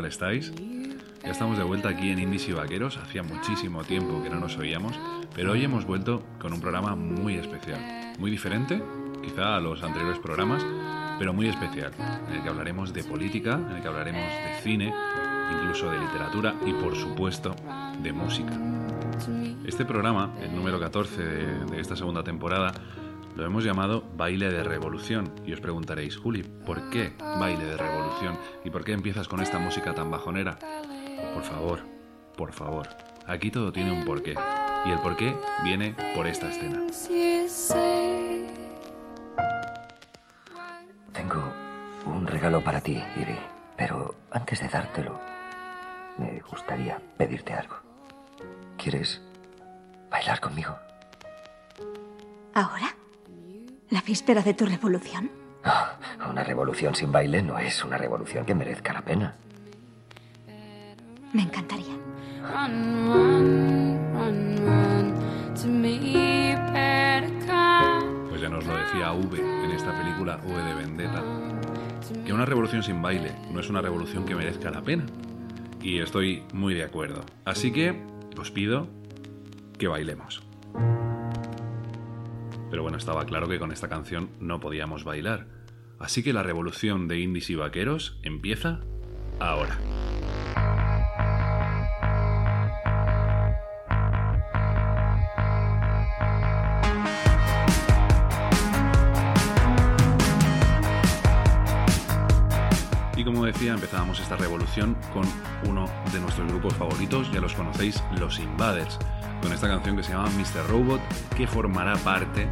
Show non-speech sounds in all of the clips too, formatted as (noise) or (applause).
tal estáis? Ya estamos de vuelta aquí en Indies y Vaqueros, hacía muchísimo tiempo que no nos oíamos, pero hoy hemos vuelto con un programa muy especial, muy diferente, quizá a los anteriores programas, pero muy especial, en el que hablaremos de política, en el que hablaremos de cine, incluso de literatura y por supuesto de música. Este programa, el número 14 de, de esta segunda temporada, lo hemos llamado Baile de Revolución. Y os preguntaréis, Juli, ¿por qué Baile de Revolución? ¿Y por qué empiezas con esta música tan bajonera? Por favor, por favor, aquí todo tiene un porqué. Y el porqué viene por esta escena. Tengo un regalo para ti, Ivy. Pero antes de dártelo, me gustaría pedirte algo. ¿Quieres bailar conmigo? ¿Ahora? ¿La víspera de tu revolución? Una revolución sin baile no es una revolución que merezca la pena. Me encantaría. Pues ya nos lo decía V en esta película V de Vendetta, que una revolución sin baile no es una revolución que merezca la pena. Y estoy muy de acuerdo. Así que os pido que bailemos. Pero bueno, estaba claro que con esta canción no podíamos bailar. Así que la revolución de indies y vaqueros empieza ahora. Y como decía, empezábamos esta revolución con uno de nuestros grupos favoritos, ya los conocéis, los Invaders, con esta canción que se llama Mr. Robot, que formará parte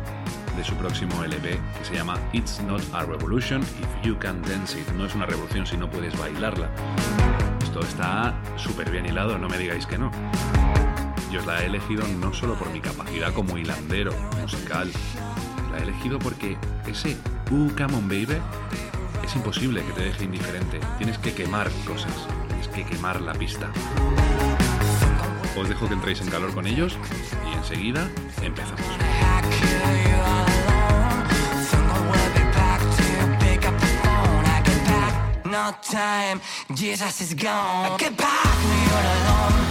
de su próximo LP, que se llama It's Not a Revolution If You Can Dance It. No es una revolución si no puedes bailarla. Esto está súper bien hilado, no me digáis que no. Yo la he elegido no solo por mi capacidad como hilandero musical, la he elegido porque ese Uh, come on baby es imposible que te deje indiferente. Tienes que quemar cosas. Tienes que quemar la pista. Os dejo que entréis en calor con ellos y enseguida empezamos. on time. Jesus is gone. Goodbye, me all alone.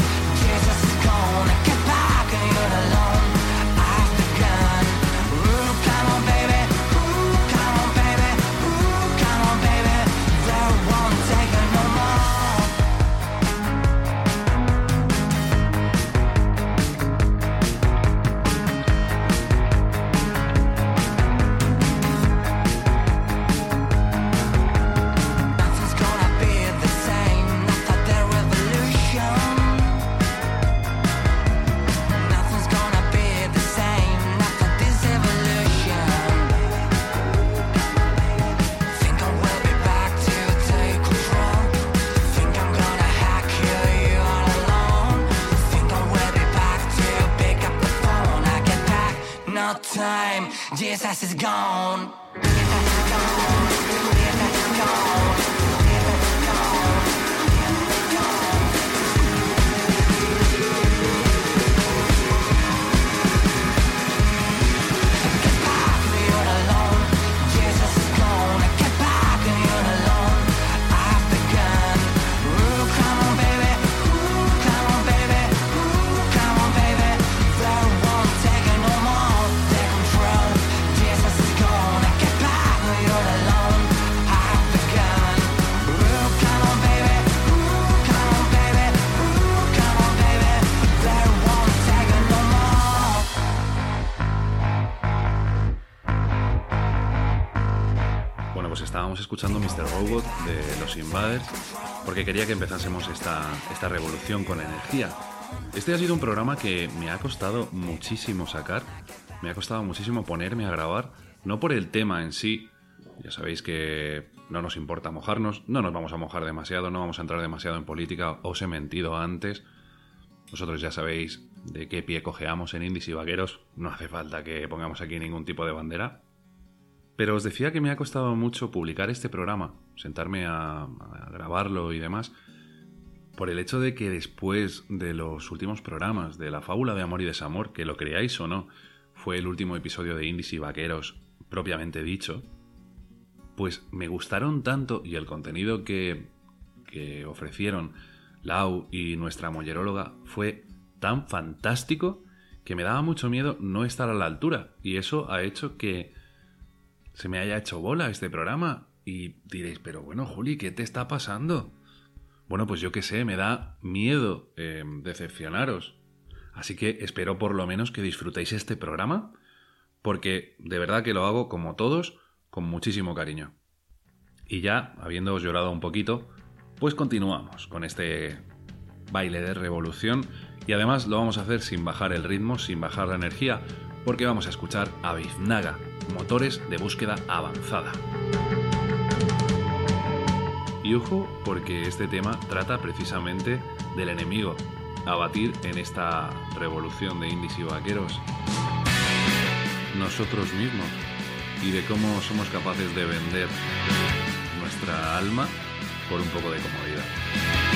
Porque quería que empezásemos esta, esta revolución con energía. Este ha sido un programa que me ha costado muchísimo sacar, me ha costado muchísimo ponerme a grabar, no por el tema en sí, ya sabéis que no nos importa mojarnos, no nos vamos a mojar demasiado, no vamos a entrar demasiado en política, os he mentido antes, vosotros ya sabéis de qué pie cojeamos en indies y vaqueros. No hace falta que pongamos aquí ningún tipo de bandera. Pero os decía que me ha costado mucho publicar este programa, sentarme a, a grabarlo y demás, por el hecho de que después de los últimos programas de la fábula de amor y desamor, que lo creáis o no, fue el último episodio de Indies y Vaqueros propiamente dicho, pues me gustaron tanto y el contenido que, que ofrecieron Lau y nuestra molleróloga fue tan fantástico que me daba mucho miedo no estar a la altura. Y eso ha hecho que se me haya hecho bola este programa y diréis, pero bueno, Juli, ¿qué te está pasando? Bueno, pues yo qué sé, me da miedo eh, decepcionaros. Así que espero por lo menos que disfrutéis este programa, porque de verdad que lo hago como todos, con muchísimo cariño. Y ya, habiéndoos llorado un poquito, pues continuamos con este baile de revolución y además lo vamos a hacer sin bajar el ritmo, sin bajar la energía, porque vamos a escuchar a Biznaga, motores de búsqueda avanzada. Y ojo, porque este tema trata precisamente del enemigo a batir en esta revolución de indies y vaqueros. Nosotros mismos. Y de cómo somos capaces de vender nuestra alma por un poco de comodidad.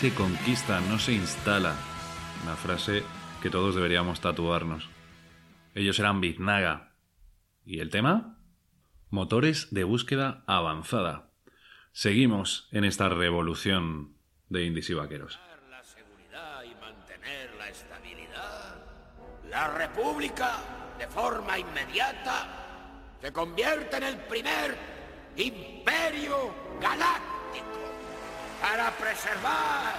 Se conquista, no se instala. Una frase que todos deberíamos tatuarnos. Ellos eran Biznaga. ¿Y el tema? Motores de búsqueda avanzada. Seguimos en esta revolución de indies y vaqueros. la seguridad y mantener la estabilidad. La República, de forma inmediata, se convierte en el primer imperio galáctico para preservar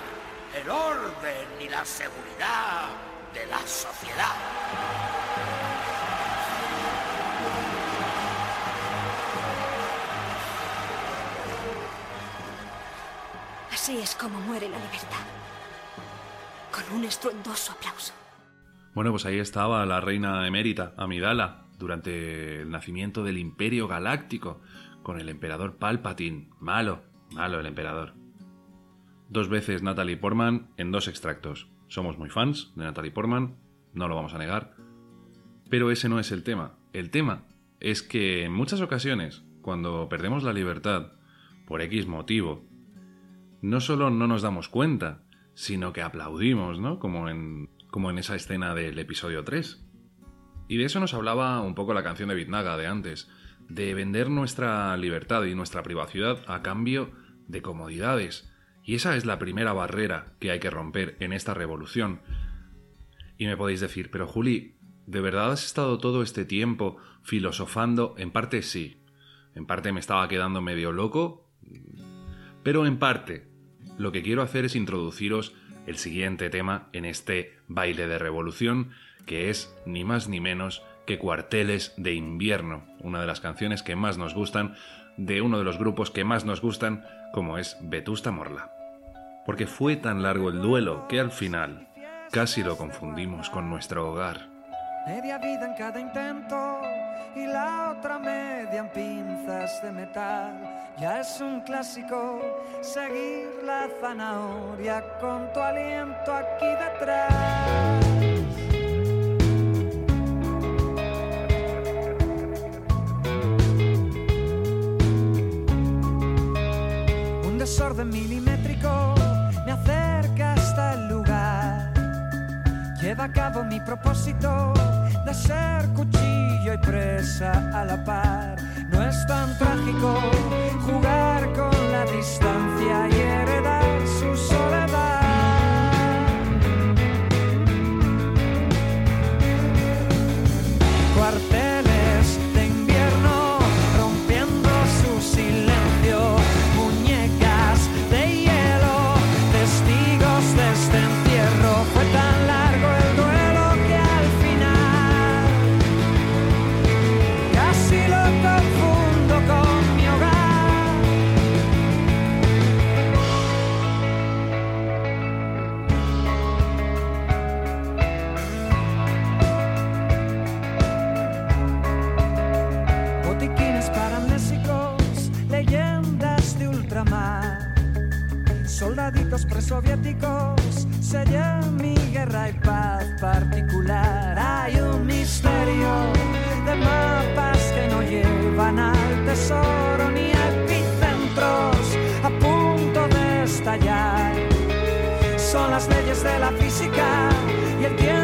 el orden y la seguridad de la sociedad. Así es como muere la libertad. Con un estruendoso aplauso. Bueno, pues ahí estaba la reina emérita, Amidala, durante el nacimiento del Imperio Galáctico, con el emperador Palpatine. Malo, malo el emperador. Dos veces Natalie Portman en dos extractos. Somos muy fans de Natalie Portman, no lo vamos a negar. Pero ese no es el tema. El tema es que en muchas ocasiones, cuando perdemos la libertad, por X motivo, no solo no nos damos cuenta, sino que aplaudimos, ¿no? Como en, como en esa escena del episodio 3. Y de eso nos hablaba un poco la canción de Bitnaga de antes, de vender nuestra libertad y nuestra privacidad a cambio de comodidades. Y esa es la primera barrera que hay que romper en esta revolución. Y me podéis decir, pero Juli, ¿de verdad has estado todo este tiempo filosofando? En parte sí. En parte me estaba quedando medio loco. Pero en parte, lo que quiero hacer es introduciros el siguiente tema en este baile de revolución, que es ni más ni menos que Cuarteles de invierno, una de las canciones que más nos gustan, de uno de los grupos que más nos gustan, como es Vetusta Morla. Porque fue tan largo el duelo que al final casi lo confundimos con nuestro hogar. Media vida en cada intento y la otra media en pinzas de metal. Ya es un clásico seguir la zanahoria con tu aliento aquí detrás. Un desorden milimétrico Lleva a cabo mi propósito de ser cuchillo y presa a la par. No es tan trágico jugar con la distancia y heredar presoviéticos, sellan mi guerra y paz particular. Hay un misterio de mapas que no llevan al tesoro ni epicentros a punto de estallar son las leyes de la física y el tiempo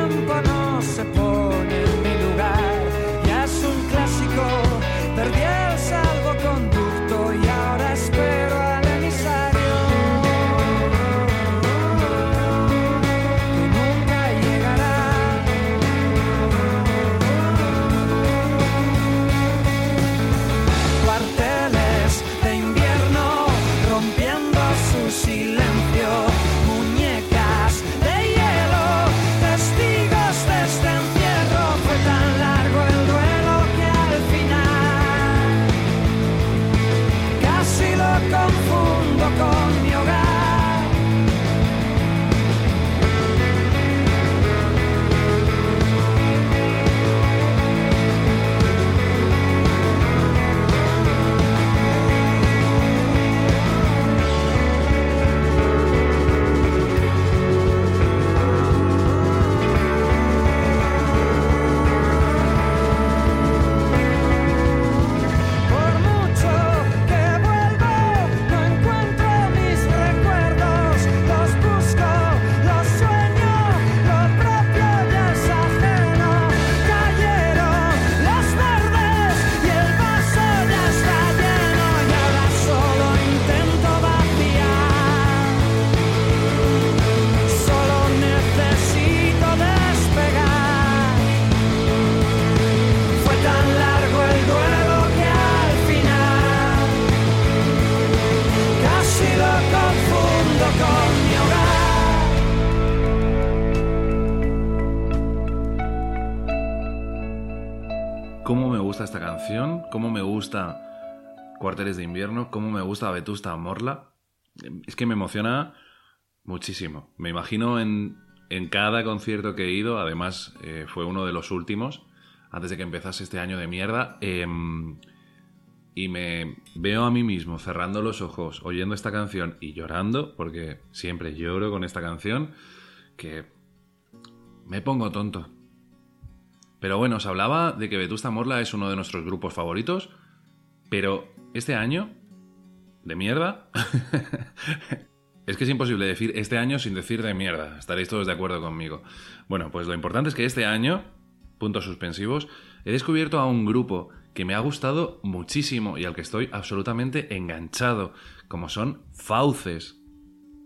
De Invierno, cómo me gusta Vetusta Morla. Es que me emociona muchísimo. Me imagino en, en cada concierto que he ido, además eh, fue uno de los últimos, antes de que empezase este año de mierda, em, y me veo a mí mismo cerrando los ojos, oyendo esta canción y llorando, porque siempre lloro con esta canción, que me pongo tonto. Pero bueno, os hablaba de que Vetusta Morla es uno de nuestros grupos favoritos, pero este año, de mierda, (laughs) es que es imposible decir este año sin decir de mierda, estaréis todos de acuerdo conmigo. Bueno, pues lo importante es que este año, puntos suspensivos, he descubierto a un grupo que me ha gustado muchísimo y al que estoy absolutamente enganchado, como son Fauces.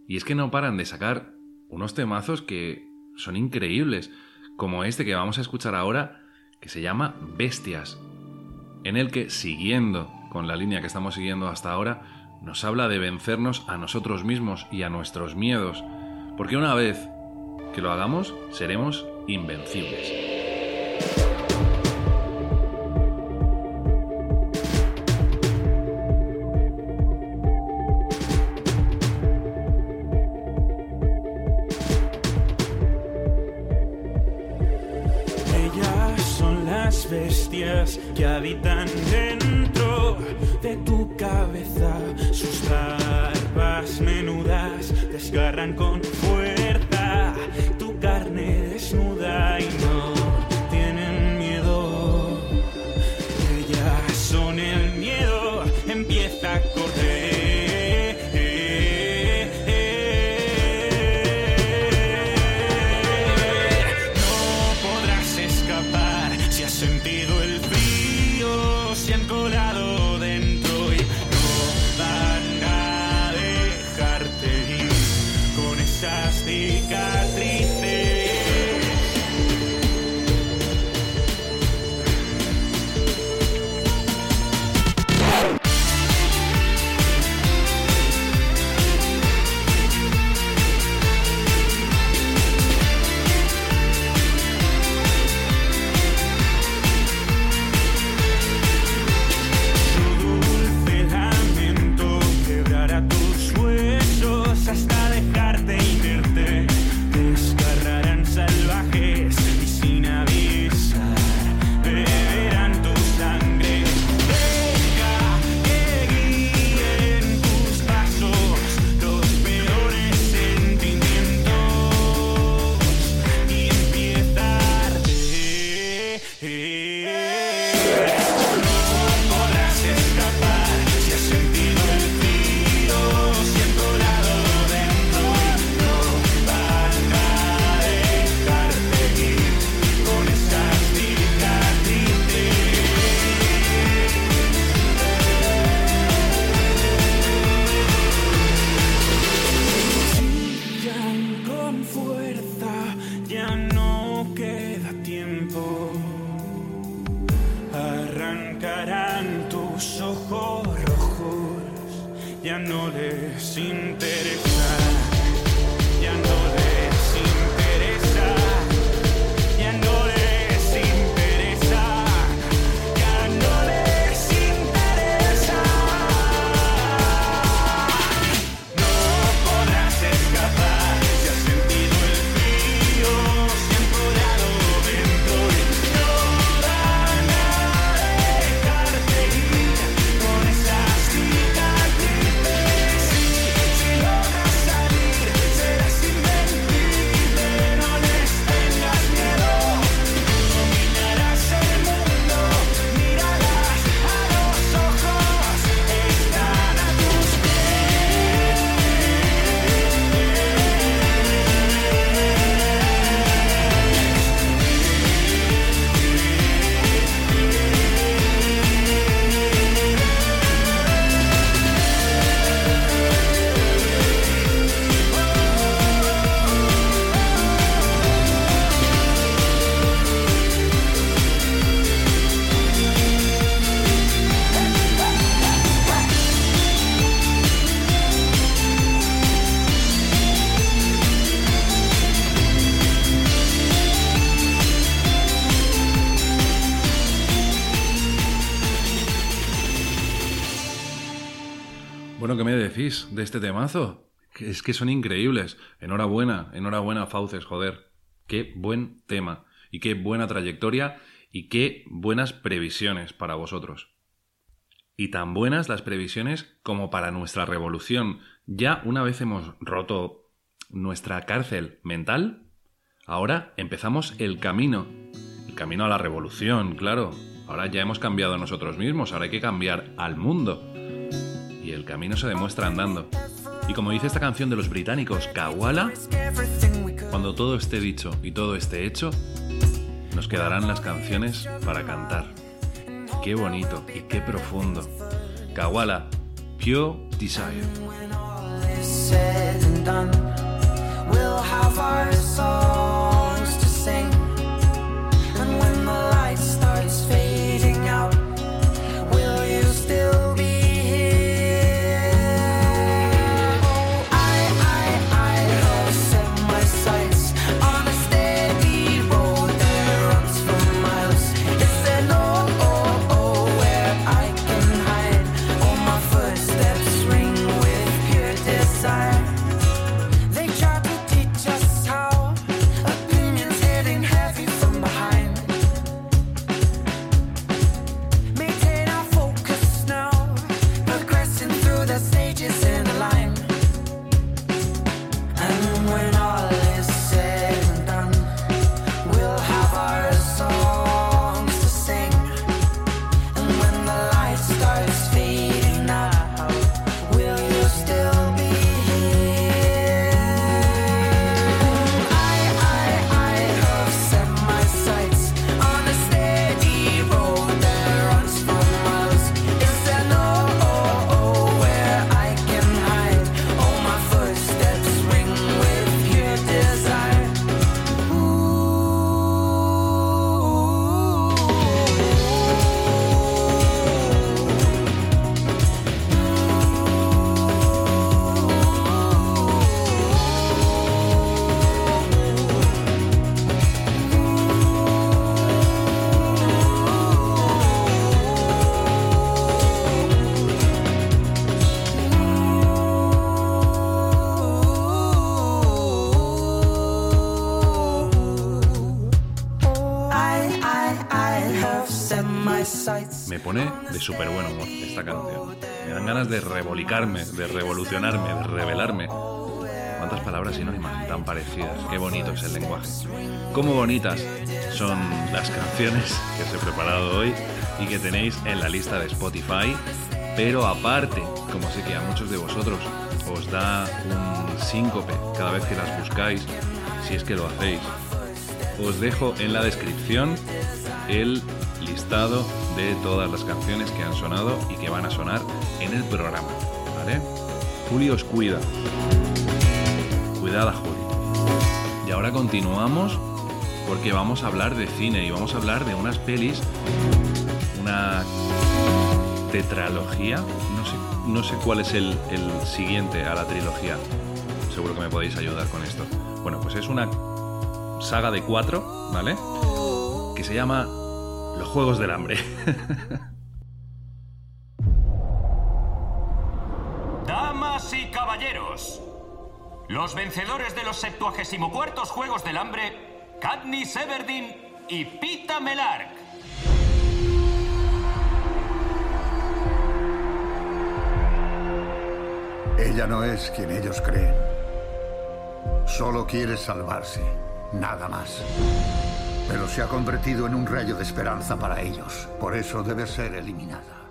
Y es que no paran de sacar unos temazos que son increíbles, como este que vamos a escuchar ahora, que se llama Bestias, en el que, siguiendo con la línea que estamos siguiendo hasta ahora, nos habla de vencernos a nosotros mismos y a nuestros miedos, porque una vez que lo hagamos, seremos invencibles. Temazo? Es que son increíbles. Enhorabuena, enhorabuena, Fauces, joder. Qué buen tema. Y qué buena trayectoria. Y qué buenas previsiones para vosotros. Y tan buenas las previsiones como para nuestra revolución. Ya una vez hemos roto nuestra cárcel mental, ahora empezamos el camino. El camino a la revolución, claro. Ahora ya hemos cambiado nosotros mismos, ahora hay que cambiar al mundo. El camino se demuestra andando. Y como dice esta canción de los británicos, Kawala, cuando todo esté dicho y todo esté hecho, nos quedarán las canciones para cantar. Qué bonito y qué profundo. Kawala, Pure Desire. Pone de súper buen humor esta canción. Me dan ganas de revolicarme, de revolucionarme, de rebelarme. ¿Cuántas palabras sinónimas tan parecidas? Qué bonito es el lenguaje. Cómo bonitas son las canciones que os he preparado hoy y que tenéis en la lista de Spotify. Pero aparte, como sé que a muchos de vosotros os da un síncope cada vez que las buscáis, si es que lo hacéis, os dejo en la descripción el listado de todas las canciones que han sonado y que van a sonar en el programa. ¿Vale? Juli os cuida. Cuidada, Juli. Y ahora continuamos porque vamos a hablar de cine y vamos a hablar de unas pelis, una tetralogía. No sé, no sé cuál es el, el siguiente a la trilogía. Seguro que me podéis ayudar con esto. Bueno, pues es una saga de cuatro, ¿vale? Que se llama Los Juegos del Hambre. Damas y caballeros, los vencedores de los 74 Juegos del Hambre, Katniss Everdeen y Pita Melark. Ella no es quien ellos creen. Solo quiere salvarse, nada más. Pero se ha convertido en un rayo de esperanza para ellos. Por eso debe ser eliminada.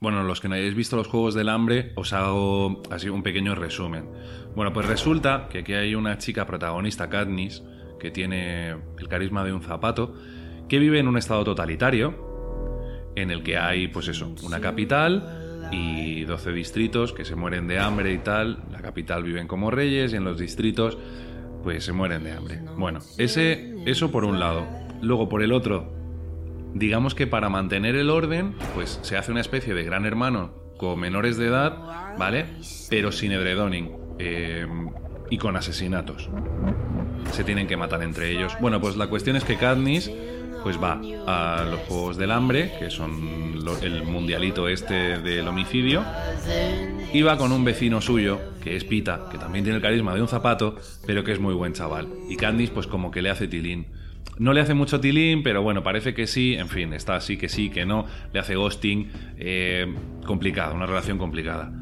Bueno, los que no hayáis visto los Juegos del Hambre, os hago así un pequeño resumen. Bueno, pues resulta que aquí hay una chica protagonista, Katniss, que tiene el carisma de un zapato, que vive en un estado totalitario, en el que hay, pues eso, una capital y 12 distritos que se mueren de hambre y tal. La capital viven como reyes y en los distritos, pues se mueren de hambre. Bueno, ese, eso por un lado. Luego, por el otro, digamos que para mantener el orden, pues se hace una especie de gran hermano con menores de edad, ¿vale? Pero sin edredoning eh, y con asesinatos. Se tienen que matar entre ellos. Bueno, pues la cuestión es que Katniss pues va a los Juegos del Hambre, que son el mundialito este del homicidio, y va con un vecino suyo, que es Pita, que también tiene el carisma de un zapato, pero que es muy buen chaval. Y Candice, pues como que le hace tilín. No le hace mucho tilín, pero bueno, parece que sí. En fin, está así que sí, que no. Le hace ghosting. Eh, complicada, una relación complicada.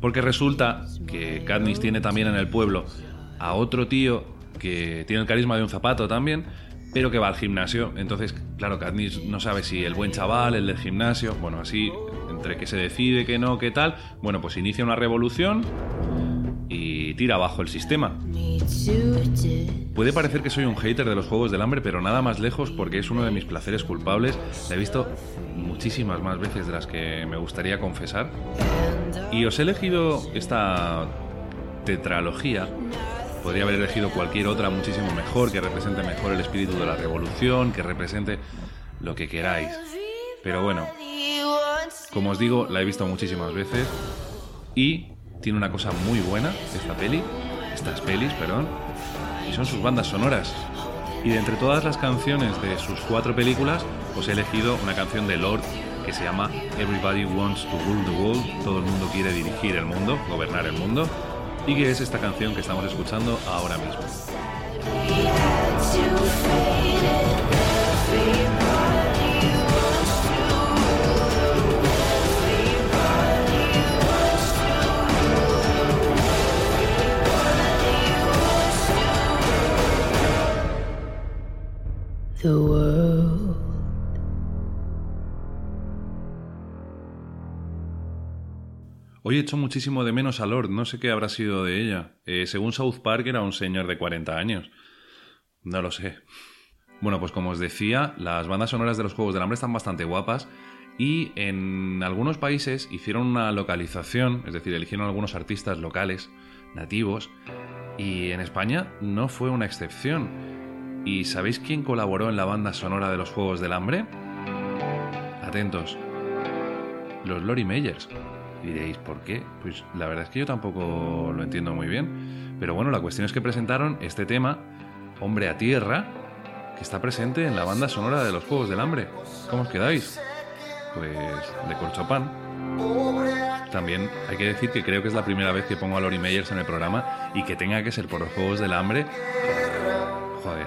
Porque resulta que Katniss tiene también en el pueblo a otro tío que tiene el carisma de un zapato también, pero que va al gimnasio. Entonces, claro, Katniss no sabe si el buen chaval, el del gimnasio, bueno, así, entre que se decide que no, que tal, bueno, pues inicia una revolución y tira abajo el sistema. Puede parecer que soy un hater de los Juegos del Hambre, pero nada más lejos porque es uno de mis placeres culpables. La he visto muchísimas más veces de las que me gustaría confesar. Y os he elegido esta tetralogía. Podría haber elegido cualquier otra muchísimo mejor, que represente mejor el espíritu de la revolución, que represente lo que queráis. Pero bueno, como os digo, la he visto muchísimas veces y tiene una cosa muy buena esta peli, estas pelis, perdón, y son sus bandas sonoras. Y de entre todas las canciones de sus cuatro películas, os he elegido una canción de Lord que se llama Everybody Wants to Rule the World, todo el mundo quiere dirigir el mundo, gobernar el mundo, y que es esta canción que estamos escuchando ahora mismo. The world. Hoy he hecho muchísimo de menos a Lord, no sé qué habrá sido de ella. Eh, según South Park era un señor de 40 años. No lo sé. Bueno, pues como os decía, las bandas sonoras de los Juegos del Hambre están bastante guapas y en algunos países hicieron una localización, es decir, eligieron algunos artistas locales, nativos, y en España no fue una excepción. ¿Y sabéis quién colaboró en la banda sonora de los Juegos del Hambre? Atentos. Los Lori Meyers. Y diréis, ¿por qué? Pues la verdad es que yo tampoco lo entiendo muy bien. Pero bueno, la cuestión es que presentaron este tema, Hombre a Tierra, que está presente en la banda sonora de los Juegos del Hambre. ¿Cómo os quedáis? Pues de corchopán. También hay que decir que creo que es la primera vez que pongo a Lori Meyers en el programa y que tenga que ser por los Juegos del Hambre. Joder.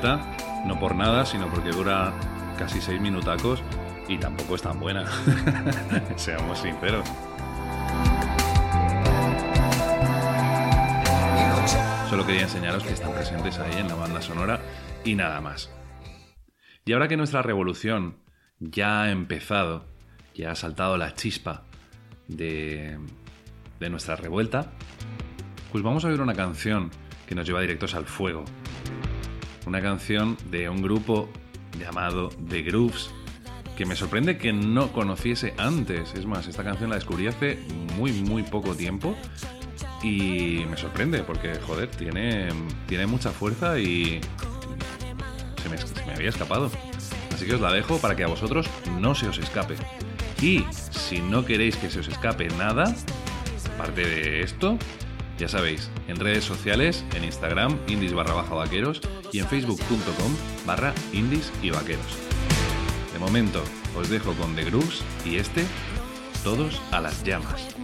No por nada, sino porque dura casi seis minutacos y tampoco es tan buena. (laughs) Seamos sinceros. Solo quería enseñaros que están presentes ahí en la banda sonora y nada más. Y ahora que nuestra revolución ya ha empezado, ya ha saltado la chispa de, de nuestra revuelta, pues vamos a oír una canción que nos lleva directos al fuego. Una canción de un grupo llamado The Grooves, que me sorprende que no conociese antes. Es más, esta canción la descubrí hace muy, muy poco tiempo y me sorprende porque, joder, tiene, tiene mucha fuerza y se me, se me había escapado. Así que os la dejo para que a vosotros no se os escape. Y si no queréis que se os escape nada, aparte de esto, ya sabéis, en redes sociales, en Instagram, indies barra baja vaqueros y en facebook.com barra indies y vaqueros. De momento, os dejo con The Grooves y este, todos a las llamas.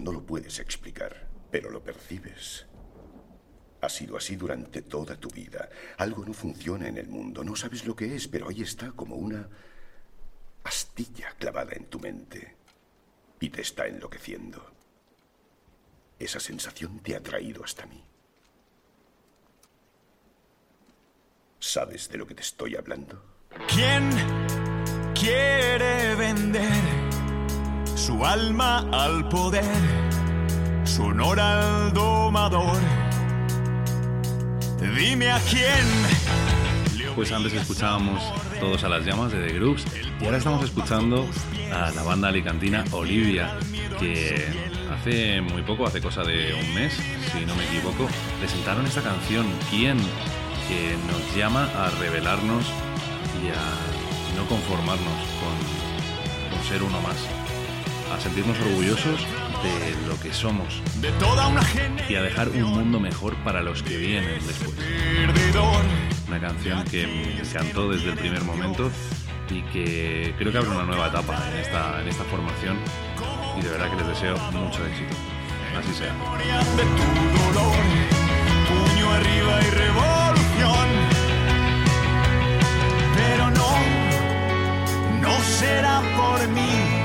No lo puedes explicar, pero lo percibes. Ha sido así durante toda tu vida. Algo no funciona en el mundo, no sabes lo que es, pero ahí está como una astilla clavada en tu mente y te está enloqueciendo. Esa sensación te ha traído hasta mí. ¿Sabes de lo que te estoy hablando? ¿Quién quiere vender su alma al poder, su honor al domador? Dime a quién. Pues antes escuchábamos Todos a las llamas de The Grooves y ahora estamos escuchando a la banda alicantina Olivia, que hace muy poco, hace cosa de un mes, si no me equivoco, presentaron esta canción, ¿Quién? que nos llama a revelarnos y a no conformarnos con, con ser uno más, a sentirnos orgullosos de lo que somos y a dejar un mundo mejor para los que vienen después. Una canción que me encantó desde el primer momento y que creo que abre una nueva etapa en esta, en esta formación y de verdad que les deseo mucho éxito. Así sea. de tu dolor, puño arriba y revolución. Pero no, no será por mí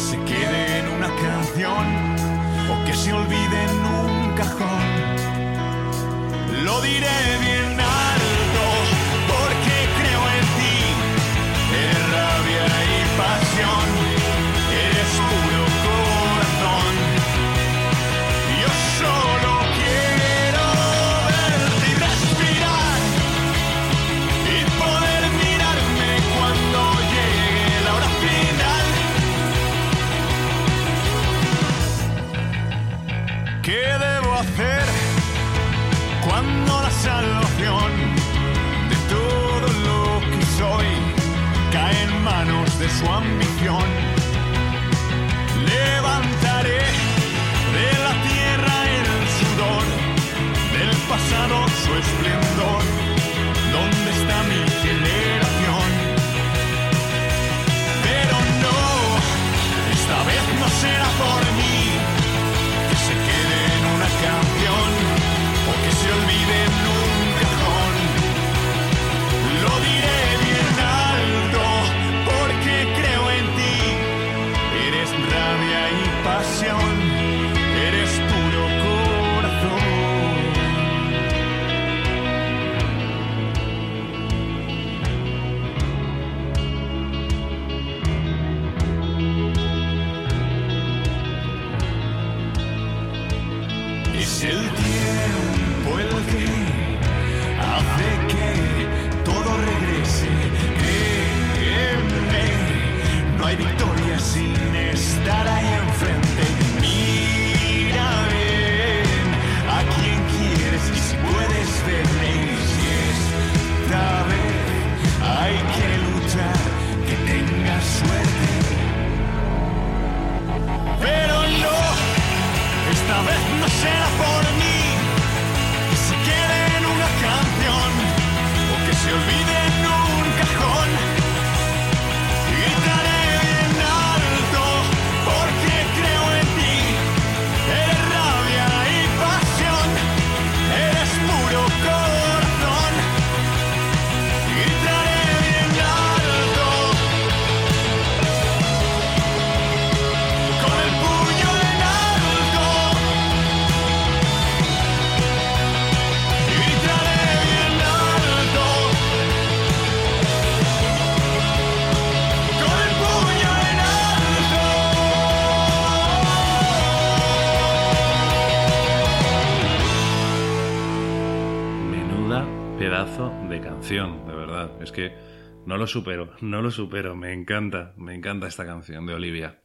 se quede en una canción o que se olvide en un cajón. Lo diré bien alto porque creo en ti, eres rabia y pasión, de su ambición? Levantaré de la tierra el sudor, del pasado su esplendor. ¿Dónde está mi generación? De verdad. Es que no lo supero, no lo supero. Me encanta, me encanta esta canción de Olivia.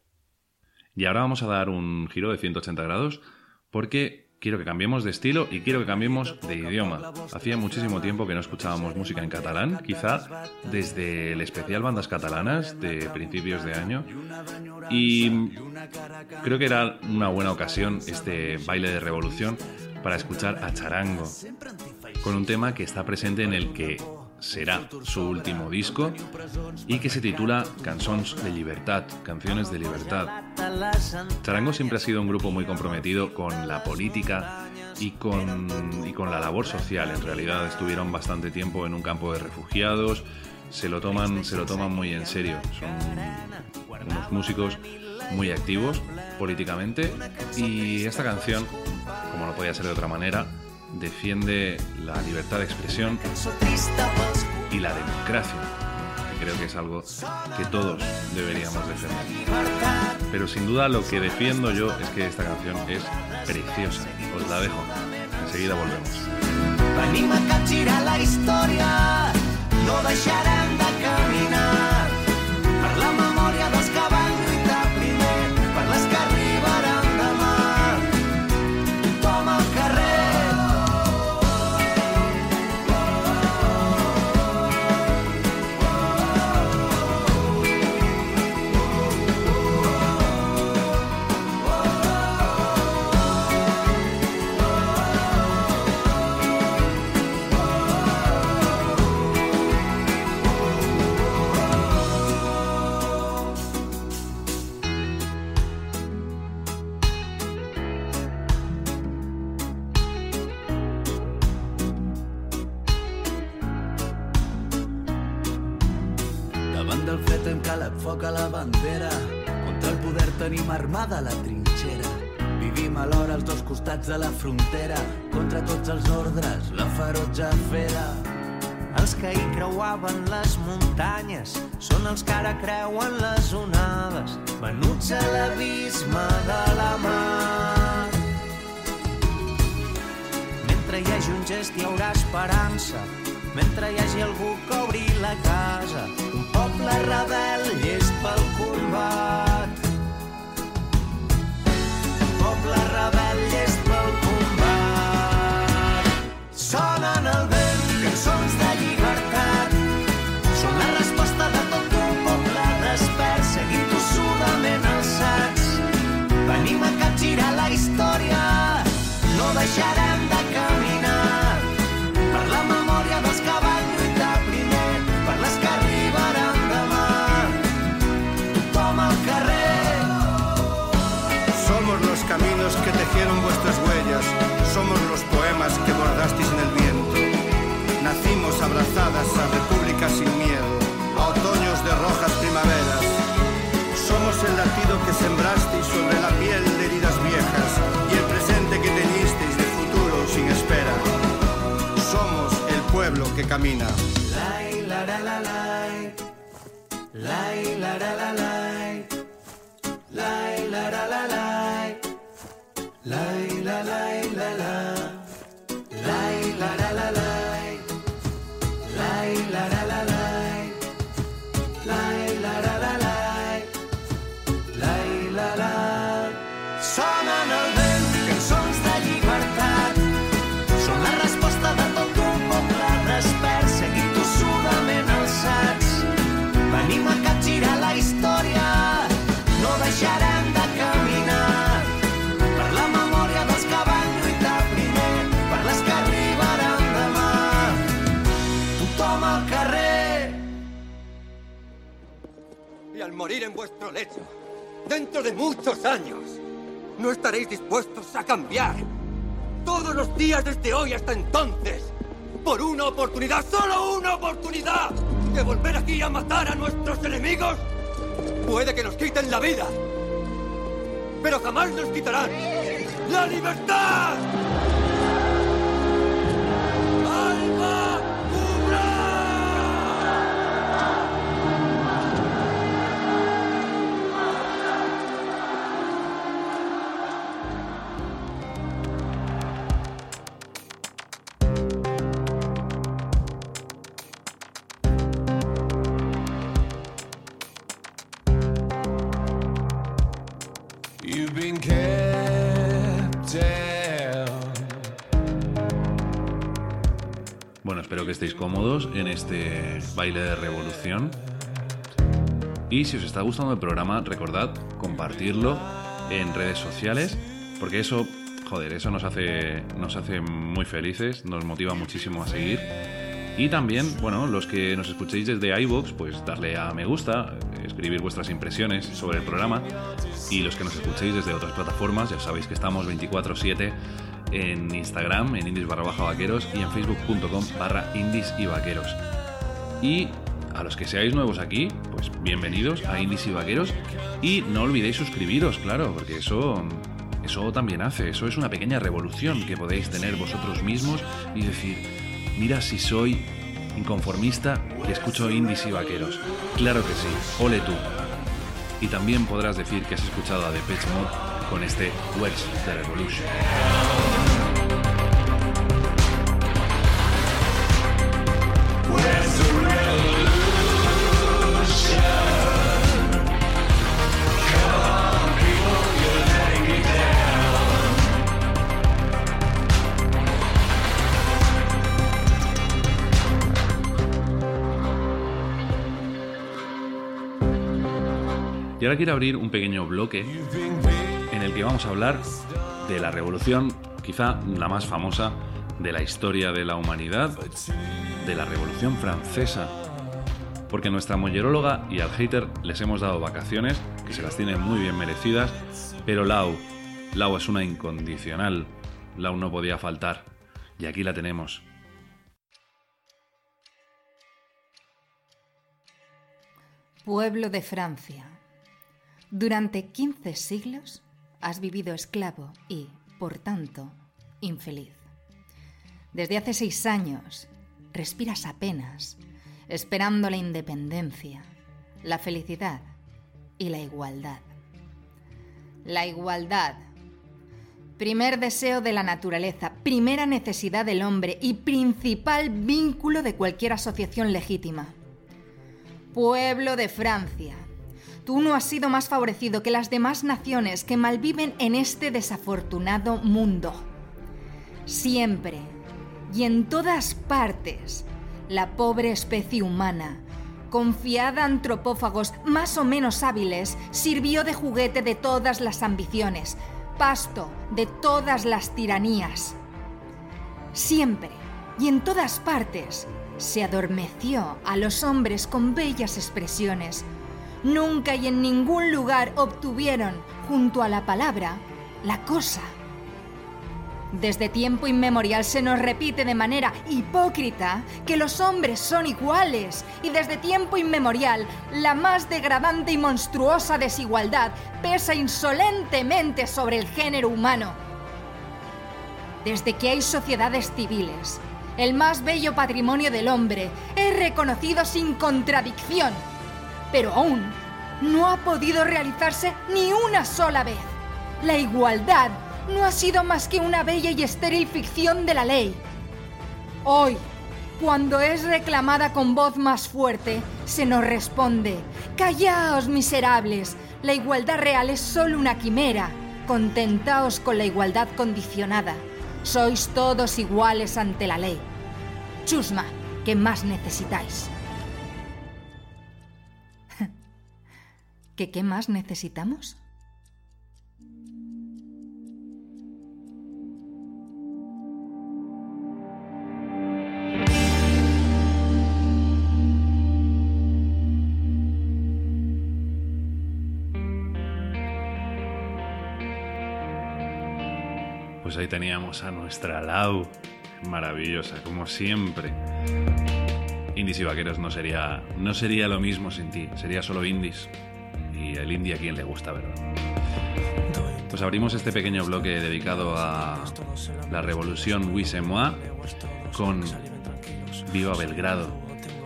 Y ahora vamos a dar un giro de 180 grados porque quiero que cambiemos de estilo y quiero que cambiemos de idioma. Hacía muchísimo tiempo que no escuchábamos música en catalán, quizá desde el especial Bandas Catalanas de principios de año. Y creo que era una buena ocasión este baile de revolución para escuchar a Charango, con un tema que está presente en el que será su último disco y que se titula Cançons de Libertad, Canciones de Libertad. Charango siempre ha sido un grupo muy comprometido con la política y con, y con la labor social. En realidad estuvieron bastante tiempo en un campo de refugiados, se lo toman, se lo toman muy en serio. Son unos músicos muy activos políticamente y esta canción, como no podía ser de otra manera, defiende la libertad de expresión y la democracia, que creo que es algo que todos deberíamos defender. Pero sin duda lo que defiendo yo es que esta canción es preciosa. Os la dejo. Enseguida volvemos. Camina. Vuestro lecho, dentro de muchos años, no estaréis dispuestos a cambiar. Todos los días desde hoy hasta entonces, por una oportunidad, solo una oportunidad, de volver aquí a matar a nuestros enemigos. Puede que nos quiten la vida, pero jamás nos quitarán la libertad. Bueno, espero que estéis cómodos en este baile de revolución. Y si os está gustando el programa, recordad compartirlo en redes sociales, porque eso, joder, eso nos hace, nos hace muy felices, nos motiva muchísimo a seguir. Y también, bueno, los que nos escuchéis desde iVoox, pues darle a me gusta, escribir vuestras impresiones sobre el programa. Y los que nos escuchéis desde otras plataformas, ya sabéis que estamos 24-7 en Instagram, en indies barra baja vaqueros y en facebook.com barra indies y vaqueros. Y a los que seáis nuevos aquí, pues bienvenidos a Indies y Vaqueros. Y no olvidéis suscribiros, claro, porque eso, eso también hace. Eso es una pequeña revolución que podéis tener vosotros mismos y decir, mira si soy inconformista que escucho Indies y Vaqueros. Claro que sí, ole tú. Y también podrás decir que has escuchado a Depeche Mode con este Where's the Revolution. Ahora quiero abrir un pequeño bloque en el que vamos a hablar de la revolución, quizá la más famosa de la historia de la humanidad, de la Revolución Francesa. Porque nuestra molleróloga y al hater les hemos dado vacaciones, que se las tienen muy bien merecidas, pero Lau, Lau es una incondicional. Lau no podía faltar. Y aquí la tenemos. Pueblo de Francia. Durante 15 siglos has vivido esclavo y, por tanto, infeliz. Desde hace seis años respiras apenas, esperando la independencia, la felicidad y la igualdad. La igualdad. Primer deseo de la naturaleza, primera necesidad del hombre y principal vínculo de cualquier asociación legítima. Pueblo de Francia, tú no has sido más favorecido que las demás naciones que malviven en este desafortunado mundo. Siempre y en todas partes, la pobre especie humana, confiada a antropófagos más o menos hábiles, sirvió de juguete de todas las ambiciones, pasto de todas las tiranías. Siempre y en todas partes se adormeció a los hombres con bellas expresiones. Nunca y en ningún lugar obtuvieron, junto a la palabra, la cosa. Desde tiempo inmemorial se nos repite de manera hipócrita que los hombres son iguales y desde tiempo inmemorial la más degradante y monstruosa desigualdad pesa insolentemente sobre el género humano. Desde que hay sociedades civiles, el más bello patrimonio del hombre es reconocido sin contradicción, pero aún no ha podido realizarse ni una sola vez. La igualdad no ha sido más que una bella y estéril ficción de la ley. Hoy, cuando es reclamada con voz más fuerte, se nos responde, Callaos, miserables, la igualdad real es solo una quimera, contentaos con la igualdad condicionada, sois todos iguales ante la ley. Chusma, ¿qué más necesitáis? ¿Que qué más necesitamos? Pues ahí teníamos a nuestra Lau, maravillosa, como siempre. Indies y vaqueros no sería, no sería lo mismo sin ti, sería solo indies. Y el indie a quien le gusta, ¿verdad? Pues abrimos este pequeño bloque dedicado a la revolución Moi con Viva Belgrado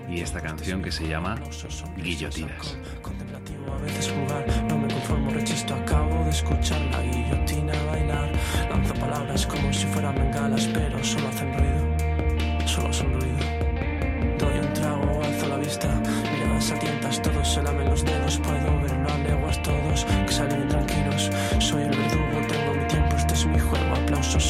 y esta canción que se llama Guillotinas. a veces jugar, no me conformo, rechisto, acabo de escuchar la guillotina bailar. Lanzo palabras como si fueran bengalas, pero solo hacen ruido, solo hacen ruido. Doy un trago, alzo la vista, miradas a tientas, todos se lamen los dedos.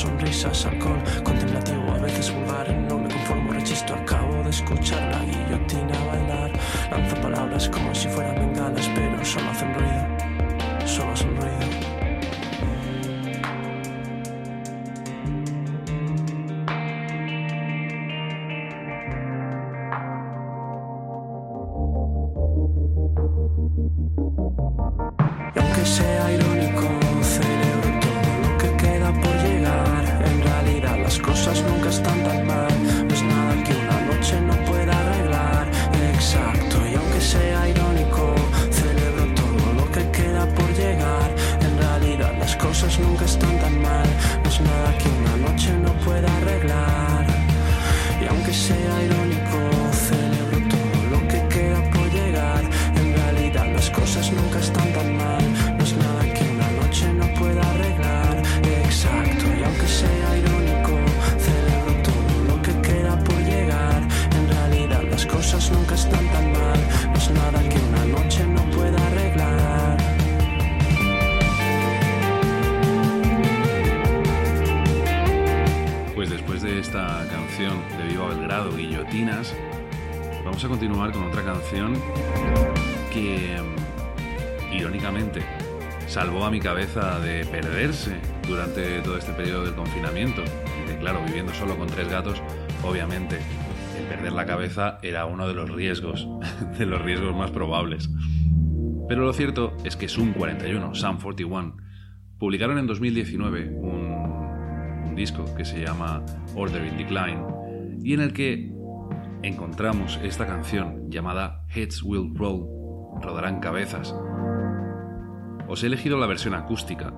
sonrisas, alcohol, contemplativo, a veces vulgar. No me conformo, rechisto, acabo de escuchar la guillotina bailar. Lanzo palabras como si fueran bengalas, pero solo hacen ruido, solo hacen ruido. Y aunque sea periodo del confinamiento. Y claro, viviendo solo con tres gatos, obviamente, el perder la cabeza era uno de los riesgos, (laughs) de los riesgos más probables. Pero lo cierto es que Sum 41, Sum 41, publicaron en 2019 un, un disco que se llama Order in Decline y en el que encontramos esta canción llamada Heads Will Roll, rodarán cabezas. Os he elegido la versión acústica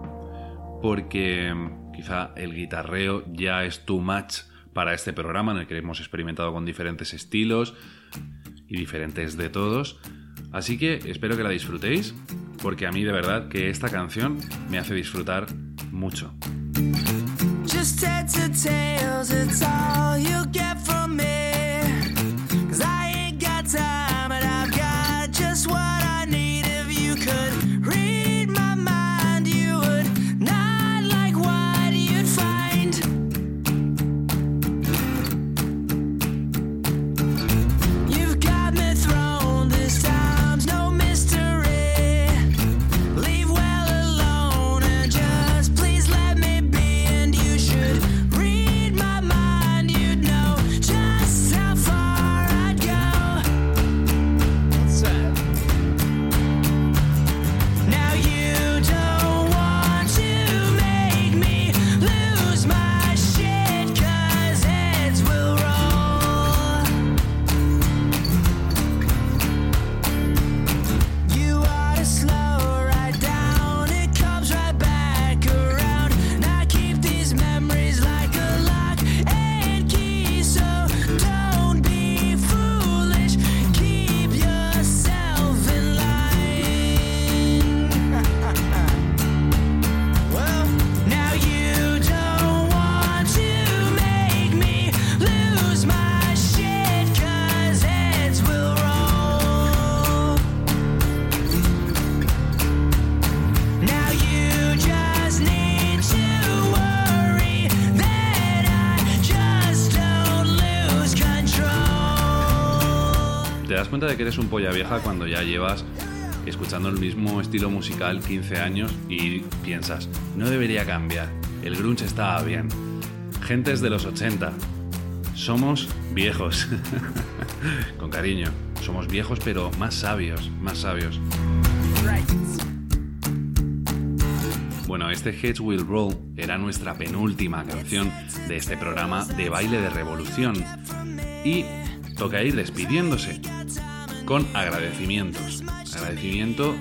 porque quizá el guitarreo ya es too much para este programa en el que hemos experimentado con diferentes estilos y diferentes de todos. Así que espero que la disfrutéis porque a mí de verdad que esta canción me hace disfrutar mucho. Te das cuenta de que eres un polla vieja cuando ya llevas escuchando el mismo estilo musical 15 años y piensas, no debería cambiar, el grunge estaba bien. Gentes de los 80, somos viejos. (laughs) Con cariño, somos viejos pero más sabios, más sabios. Bueno, este Heads Will Roll era nuestra penúltima canción de este programa de baile de revolución. Y toca ir despidiéndose con agradecimientos. Agradecimiento,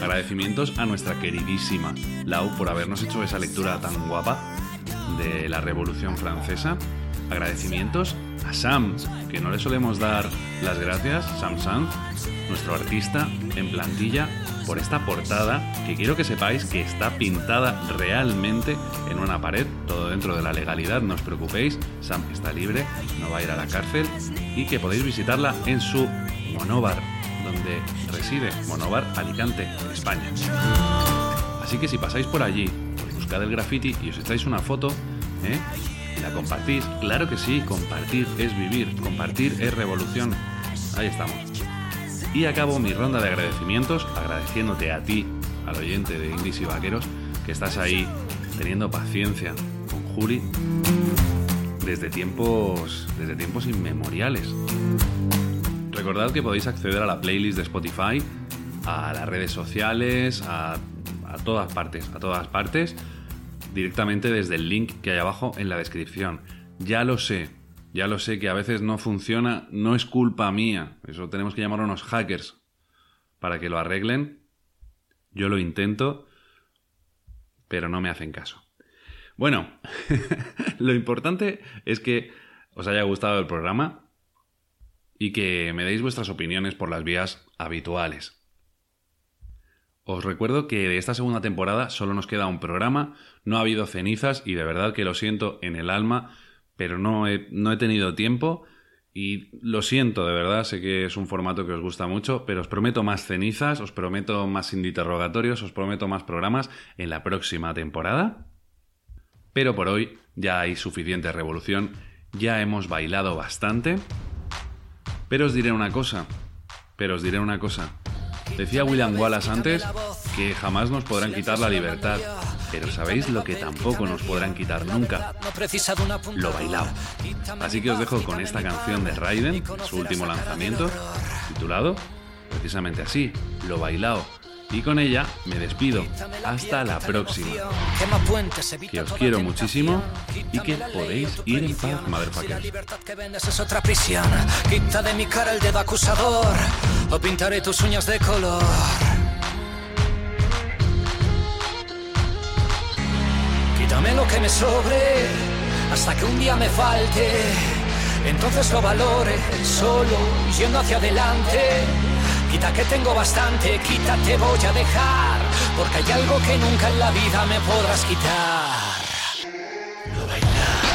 agradecimientos a nuestra queridísima Lau por habernos hecho esa lectura tan guapa de la Revolución Francesa. Agradecimientos a Sam, que no le solemos dar las gracias, Sam Sanz, nuestro artista en plantilla, por esta portada que quiero que sepáis que está pintada realmente en una pared, todo dentro de la legalidad, no os preocupéis, Sam está libre, no va a ir a la cárcel y que podéis visitarla en su monóvar, donde reside, Monóvar Alicante, España. Así que si pasáis por allí, pues buscad el graffiti y os echáis una foto, ¿eh? y la compartís, claro que sí, compartir es vivir, compartir es revolución. Ahí estamos. Y acabo mi ronda de agradecimientos agradeciéndote a ti, al oyente de Indies y Vaqueros, que estás ahí teniendo paciencia con Juli desde tiempos, desde tiempos inmemoriales. Recordad que podéis acceder a la playlist de Spotify, a las redes sociales, a a todas partes, a todas partes, directamente desde el link que hay abajo en la descripción. Ya lo sé, ya lo sé que a veces no funciona, no es culpa mía. Eso tenemos que llamar a unos hackers para que lo arreglen. Yo lo intento, pero no me hacen caso. Bueno, (laughs) lo importante es que os haya gustado el programa y que me deis vuestras opiniones por las vías habituales. Os recuerdo que de esta segunda temporada solo nos queda un programa, no ha habido cenizas y de verdad que lo siento en el alma, pero no he, no he tenido tiempo y lo siento, de verdad, sé que es un formato que os gusta mucho, pero os prometo más cenizas, os prometo más interrogatorios, os prometo más programas en la próxima temporada. Pero por hoy ya hay suficiente revolución, ya hemos bailado bastante. Pero os diré una cosa, pero os diré una cosa. Decía William Wallace antes que jamás nos podrán quitar la libertad, pero ¿sabéis lo que tampoco nos podrán quitar nunca? Lo bailado. Así que os dejo con esta canción de Raiden, su último lanzamiento, titulado precisamente así, Lo bailado. Y con ella me despido. Hasta la próxima. Que os quiero muchísimo y que podéis ir en paz, motherfuckers. que vendes es otra prisión. Quita de mi cara el dedo acusador o pintaré tus uñas de color. Quítame lo que me sobre hasta que un día me falte. Entonces lo valore solo yendo hacia adelante. Quita que tengo bastante, quita te voy a dejar. Porque hay algo que nunca en la vida me podrás quitar. Quítame,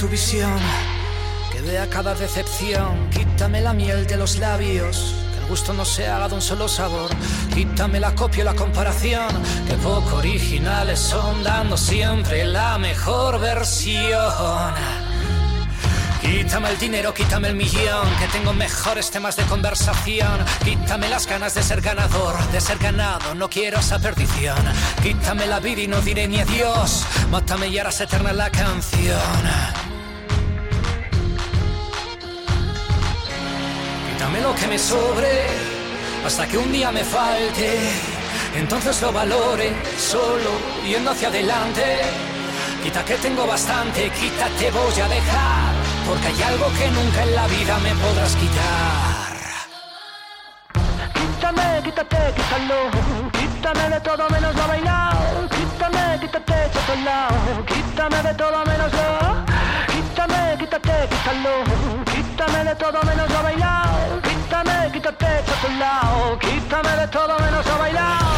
tu visión, que vea cada decepción. Quítame la miel de los labios, que el gusto no se haga de un solo sabor. Quítame la copia y la comparación, que poco originales son, dando siempre la mejor versión. Quítame el dinero, quítame el millón, que tengo mejores temas de conversación. Quítame las ganas de ser ganador, de ser ganado, no quiero esa perdición. Quítame la vida y no diré ni adiós, mátame y harás eterna la canción. Quítame lo que me sobre, hasta que un día me falte. Entonces lo valore, solo yendo hacia adelante. Quita que tengo bastante, quita te voy a dejar, porque hay algo que nunca en la vida me podrás quitar. Quítame, quítate, quítalo. Quítame de todo menos lo bailado. Quítame, quítate, chocolate. Quítame de todo menos lo. Quítame, quítate, quítalo. Quítame de todo menos lo bailado. Quítame, quítate, chocolate. Quítame de todo menos lo bailado.